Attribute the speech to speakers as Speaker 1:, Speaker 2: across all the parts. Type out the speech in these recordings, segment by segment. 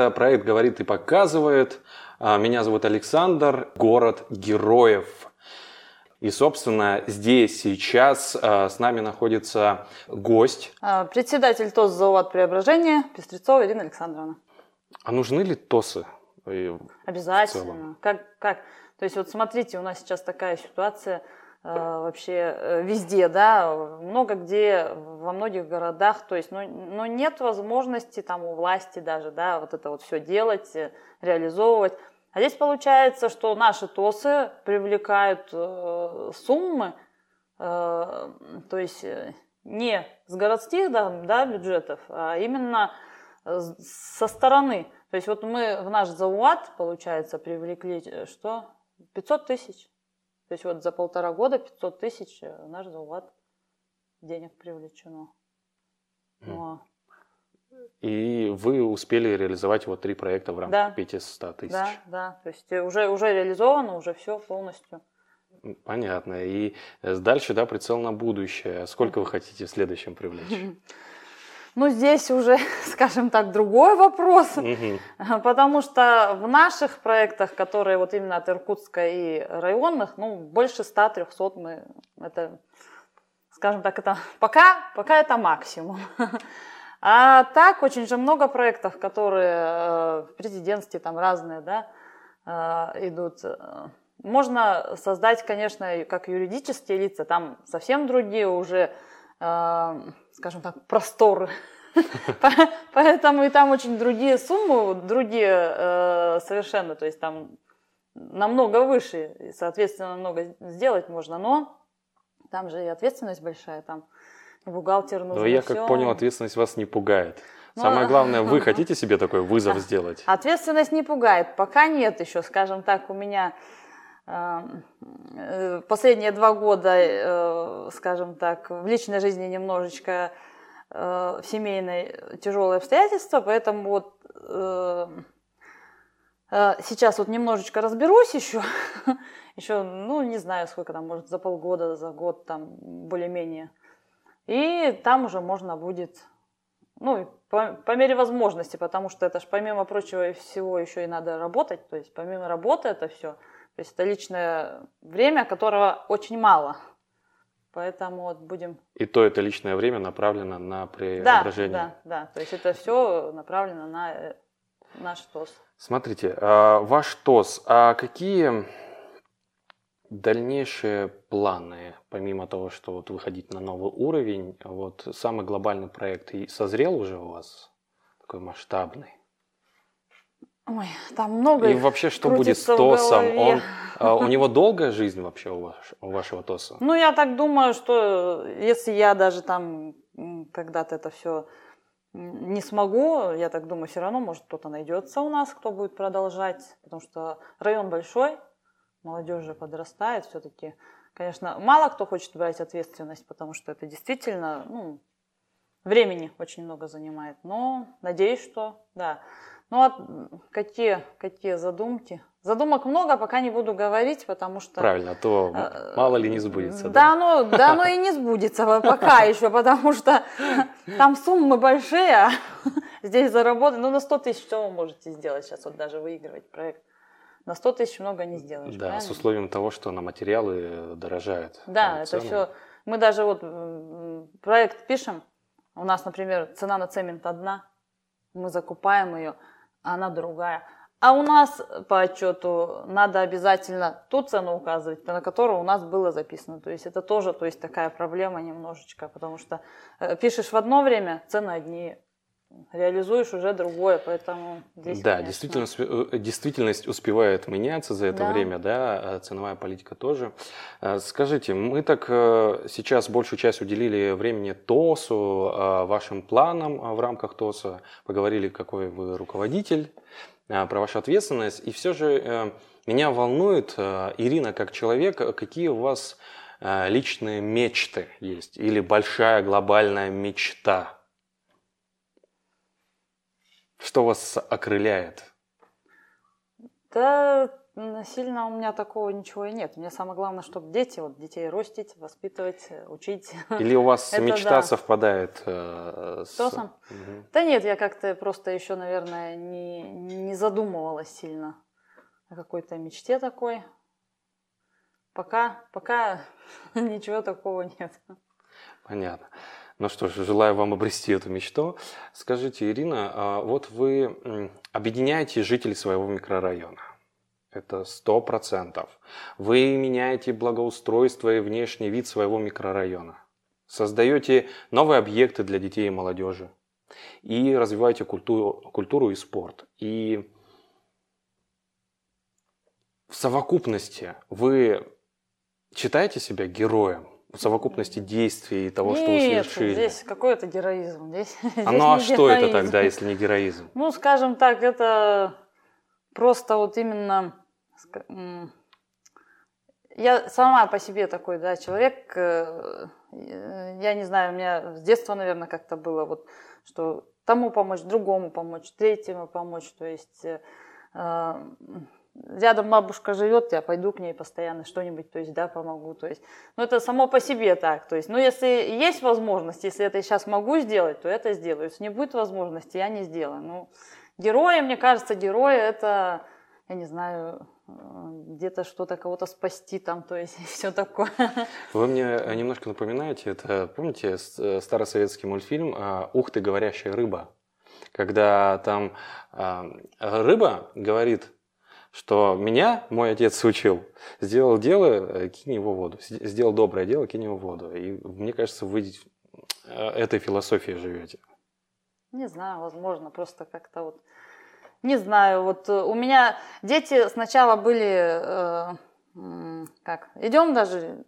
Speaker 1: Это проект «Говорит и показывает». А, меня зовут Александр, город героев. И, собственно, здесь сейчас а, с нами находится гость.
Speaker 2: А, председатель ТОС «Завод Преображения» Пестрецова Ирина Александровна.
Speaker 1: А нужны ли ТОСы?
Speaker 2: Обязательно. Как, как? То есть вот смотрите, у нас сейчас такая ситуация – вообще э, везде, да, много где, во многих городах, то есть, но, ну, но ну, нет возможности там у власти даже, да, вот это вот все делать, э, реализовывать. А здесь получается, что наши ТОСы привлекают э, суммы, э, то есть не с городских да, да, бюджетов, а именно со стороны. То есть вот мы в наш ЗАУАТ, получается, привлекли что? 500 тысяч. То есть вот за полтора года 500 тысяч э, наш Зауват денег привлечено.
Speaker 1: Ну, и вы успели реализовать вот три проекта в рамках да. 500 тысяч.
Speaker 2: Да, да. То есть э, уже, уже реализовано, уже все полностью.
Speaker 1: Понятно. И э, дальше, да, прицел на будущее. Сколько вы хотите в следующем привлечь?
Speaker 2: Ну, здесь уже, скажем так, другой вопрос, угу. потому что в наших проектах, которые вот именно от Иркутска и районных, ну, больше 100-300 мы, это, скажем так, это пока, пока это максимум. А так очень же много проектов, которые э, в президентстве там разные, да, э, идут. Можно создать, конечно, как юридические лица, там совсем другие уже скажем так, просторы. Поэтому и там очень другие суммы, другие э, совершенно, то есть там намного выше, и, соответственно, много сделать можно, но там же и ответственность большая, там и бухгалтер нужно.
Speaker 1: Но я как понял, ответственность вас не пугает. Но... Самое главное, вы хотите себе такой вызов сделать?
Speaker 2: Ответственность не пугает, пока нет еще, скажем так, у меня последние два года, э, скажем так, в личной жизни немножечко э, в семейной тяжелые обстоятельства, поэтому вот сейчас вот немножечко разберусь еще, еще, ну, не знаю, сколько там, может, за полгода, за год там более-менее. И там уже можно будет, ну, по, по мере возможности, потому что это же помимо прочего всего еще и надо работать, то есть помимо работы это все – то есть это личное время, которого очень мало. Поэтому вот будем...
Speaker 1: И то это личное время направлено на преображение.
Speaker 2: Да, да, да. То есть это все направлено на э, наш ТОС.
Speaker 1: Смотрите, а, ваш ТОС, а какие дальнейшие планы, помимо того, что вот выходить на новый уровень, вот самый глобальный проект созрел уже у вас, такой масштабный?
Speaker 2: Ой, там много
Speaker 1: И вообще, что будет с ТОСом? Он, а, у него долгая жизнь вообще у, ваш, у вашего ТОСа?
Speaker 2: Ну, я так думаю, что если я даже там когда-то это все не смогу, я так думаю, все равно, может, кто-то найдется у нас, кто будет продолжать, потому что район большой, молодежь же подрастает все-таки. Конечно, мало кто хочет брать ответственность, потому что это действительно, ну, времени очень много занимает, но надеюсь, что, да. Ну а какие, какие задумки? Задумок много, пока не буду говорить, потому что...
Speaker 1: Правильно, а то э, мало ли не сбудется.
Speaker 2: Да, да? Ну, да, оно и не сбудется пока еще, потому что там суммы большие, а здесь заработать, ну на 100 тысяч что вы можете сделать сейчас, вот даже выигрывать проект? На 100 тысяч много не сделаешь.
Speaker 1: Да, правильно? с условием того, что на материалы дорожают.
Speaker 2: Да, это все. Мы даже вот проект пишем, у нас, например, цена на цемент одна, мы закупаем ее, она другая. А у нас по отчету надо обязательно ту цену указывать, на которую у нас было записано. То есть это тоже то есть такая проблема немножечко, потому что э, пишешь в одно время, цены одни, реализуешь уже другое, поэтому
Speaker 1: здесь, Да, конечно... действительность, э, действительность успевает меняться за это да. время, да, а ценовая политика тоже. Э, скажите, мы так сейчас большую часть уделили времени ТОСу, вашим планам в рамках ТОСа, поговорили, какой вы руководитель, про вашу ответственность, и все же меня волнует, Ирина, как человек, какие у вас личные мечты есть или большая глобальная мечта – что вас окрыляет?
Speaker 2: Да, сильно у меня такого ничего и нет. Мне самое главное, чтобы дети, вот детей растить, воспитывать, учить.
Speaker 1: Или у вас мечта да. совпадает э,
Speaker 2: с... Что сам? Угу. Да нет, я как-то просто еще, наверное, не, не задумывалась сильно о какой-то мечте такой. Пока, пока ничего такого нет.
Speaker 1: Понятно. Ну что ж, желаю вам обрести эту мечту. Скажите, Ирина, а вот вы объединяете жителей своего микрорайона. Это сто процентов. Вы меняете благоустройство и внешний вид своего микрорайона. Создаете новые объекты для детей и молодежи. И развиваете культуру, культуру и спорт. И в совокупности вы считаете себя героем совокупности действий и того,
Speaker 2: Нет,
Speaker 1: что вы совершили.
Speaker 2: здесь какой это героизм. Здесь,
Speaker 1: а ну а что героизм. это тогда, если не героизм?
Speaker 2: Ну, скажем так, это просто вот именно... Я сама по себе такой, да, человек, э, я не знаю, у меня с детства, наверное, как-то было вот, что тому помочь, другому помочь, третьему помочь, то есть э, рядом бабушка живет, я пойду к ней постоянно что-нибудь, то есть, да, помогу, то есть, ну, это само по себе так, то есть, ну, если есть возможность, если это сейчас могу сделать, то это сделаю, если не будет возможности, я не сделаю, ну, герои, мне кажется, герои это, я не знаю, где-то что-то кого-то спасти там, то есть все такое.
Speaker 1: Вы мне немножко напоминаете, это, помните, э, старосоветский мультфильм «Ух ты, говорящая рыба», когда там рыба говорит, что меня мой отец учил. Сделал дело, э, кинь его в воду. Сделал доброе дело, кинь его в воду. И мне кажется, вы э, этой философией живете.
Speaker 2: Не знаю, возможно, просто как-то вот... Не знаю, вот э, у меня дети сначала были... Э, как? Идем даже,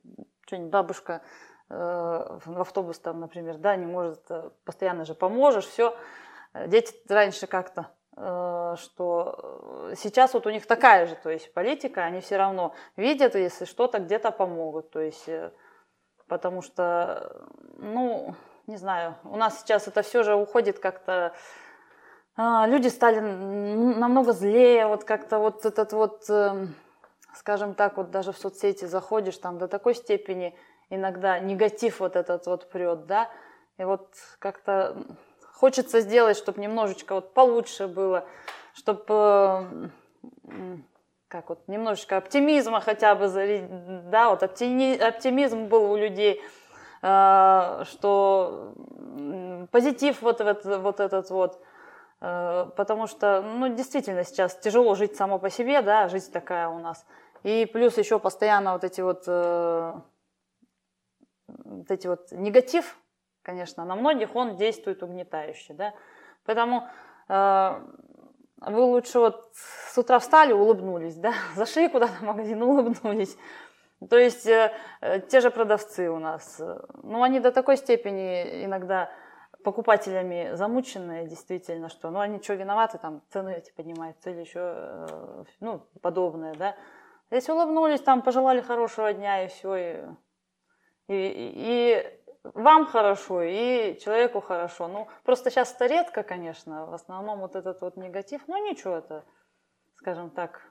Speaker 2: что-нибудь бабушка э, в автобус там, например, да, не может, постоянно же поможешь, все. Дети раньше как-то что э, сейчас вот у них такая же, то есть политика, они все равно видят, если что-то где-то помогут, то есть э, потому что, ну, не знаю, у нас сейчас это все же уходит как-то, а, люди стали намного злее, вот как-то вот этот вот, скажем так, вот даже в соцсети заходишь, там до такой степени иногда негатив вот этот вот прет, да, и вот как-то хочется сделать, чтобы немножечко вот получше было, чтобы как вот немножечко оптимизма хотя бы, да, вот оптимизм был у людей, а, что позитив вот, этот, вот этот вот, потому что, ну, действительно сейчас тяжело жить само по себе, да, жизнь такая у нас, и плюс еще постоянно вот эти вот, э, вот эти вот негатив, конечно, на многих он действует угнетающе, да, поэтому э, вы лучше вот с утра встали, улыбнулись, да, зашли куда-то в магазин, улыбнулись, то есть э, те же продавцы у нас, э, ну, они до такой степени иногда покупателями замученные, действительно, что, ну, они что, виноваты, там, цены эти поднимаются или еще, э, ну, подобное, да. Если улыбнулись, там, пожелали хорошего дня и все, и, и, и вам хорошо и человеку хорошо. Ну, просто сейчас это редко, конечно, в основном вот этот вот негатив, но ничего, это, скажем так,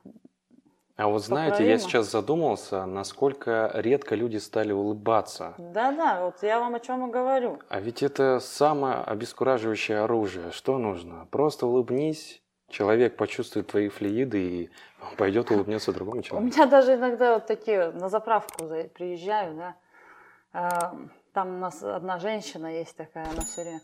Speaker 1: а вот знаете, поправимо. я сейчас задумался, насколько редко люди стали улыбаться.
Speaker 2: Да-да, вот я вам о чем и говорю.
Speaker 1: А ведь это самое обескураживающее оружие. Что нужно? Просто улыбнись, человек почувствует твои флюиды и пойдет улыбнется другому человеку.
Speaker 2: У меня даже иногда вот такие на заправку приезжаю, да, там у нас одна женщина есть такая, она все время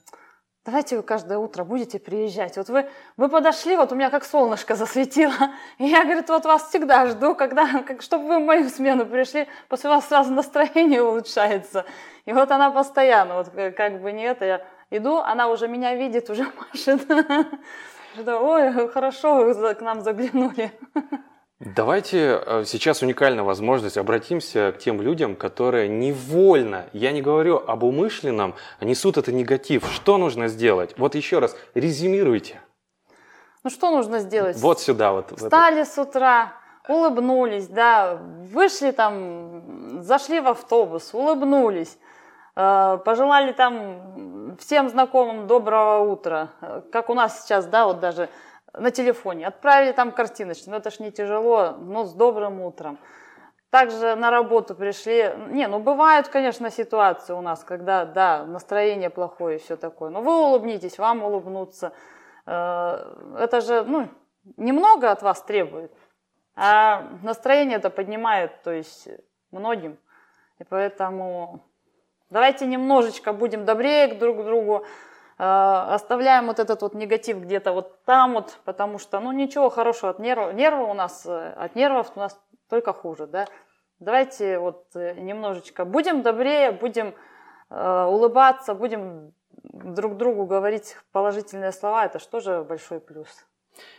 Speaker 2: давайте вы каждое утро будете приезжать. Вот вы, вы подошли, вот у меня как солнышко засветило. И я, говорит, вот вас всегда жду, когда, как, чтобы вы в мою смену пришли, после вас сразу настроение улучшается. И вот она постоянно, вот как бы не это, я иду, она уже меня видит, уже машет. Ой, хорошо, вы к нам заглянули.
Speaker 1: Давайте э, сейчас уникальная возможность обратимся к тем людям, которые невольно, я не говорю об умышленном, несут это негатив. Что нужно сделать? Вот еще раз, резюмируйте.
Speaker 2: Ну что нужно сделать?
Speaker 1: Вот сюда вот.
Speaker 2: Встали с утра, улыбнулись, да, вышли там, зашли в автобус, улыбнулись, э, пожелали там всем знакомым доброго утра. Как у нас сейчас, да, вот даже на телефоне, отправили там картиночку, ну это ж не тяжело, но с добрым утром. Также на работу пришли. Не, ну бывают, конечно, ситуации у нас, когда, да, настроение плохое и все такое. Но вы улыбнитесь, вам улыбнуться. Э, это же, ну, немного от вас требует. А настроение это поднимает, то есть многим. И поэтому давайте немножечко будем добрее друг к другу, оставляем вот этот вот негатив где-то вот там вот, потому что, ну, ничего хорошего от нервов, нервы у нас, э, от нервов у нас только хуже, да. Давайте вот э, немножечко будем добрее, будем э, улыбаться, будем друг другу говорить положительные слова, это что же большой плюс.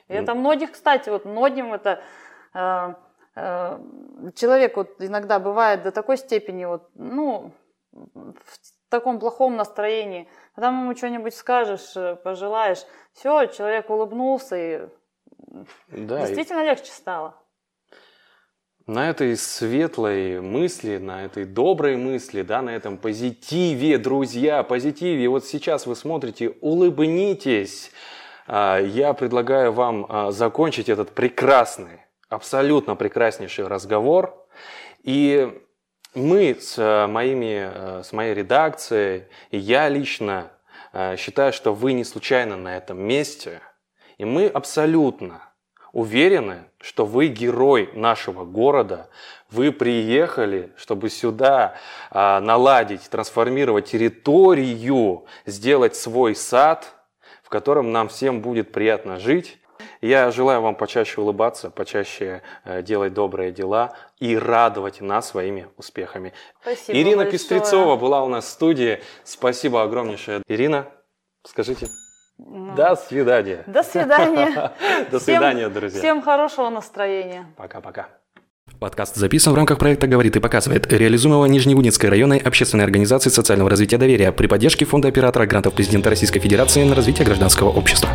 Speaker 2: И mm. это многих, кстати, вот многим это э, э, человек вот иногда бывает до такой степени вот, ну, в таком плохом настроении, когда ему что-нибудь скажешь, э, пожелаешь, все, человек улыбнулся и да, действительно и... легче стало.
Speaker 1: На этой светлой мысли, на этой доброй мысли, да, на этом позитиве, друзья, позитиве. Вот сейчас вы смотрите, улыбнитесь. А, я предлагаю вам а, закончить этот прекрасный, абсолютно прекраснейший разговор. И мы с, а, моими, с моей редакцией, и я лично считаю, что вы не случайно на этом месте. И мы абсолютно уверены, что вы герой нашего города, вы приехали, чтобы сюда а, наладить, трансформировать территорию, сделать свой сад, в котором нам всем будет приятно жить. Я желаю вам почаще улыбаться, почаще э, делать добрые дела и радовать нас своими успехами.
Speaker 2: Спасибо
Speaker 1: Ирина
Speaker 2: большое.
Speaker 1: Пестрецова была у нас в студии. Спасибо огромнейшее. Ирина, скажите. Ну, До свидания.
Speaker 2: До свидания.
Speaker 1: До свидания, друзья.
Speaker 2: Всем хорошего настроения.
Speaker 1: Пока-пока.
Speaker 3: Подкаст записан в рамках проекта «Говорит и показывает», реализуемого Нижневудинской районной общественной организации социального развития доверия при поддержке Фонда оператора грантов президента Российской Федерации на развитие гражданского общества.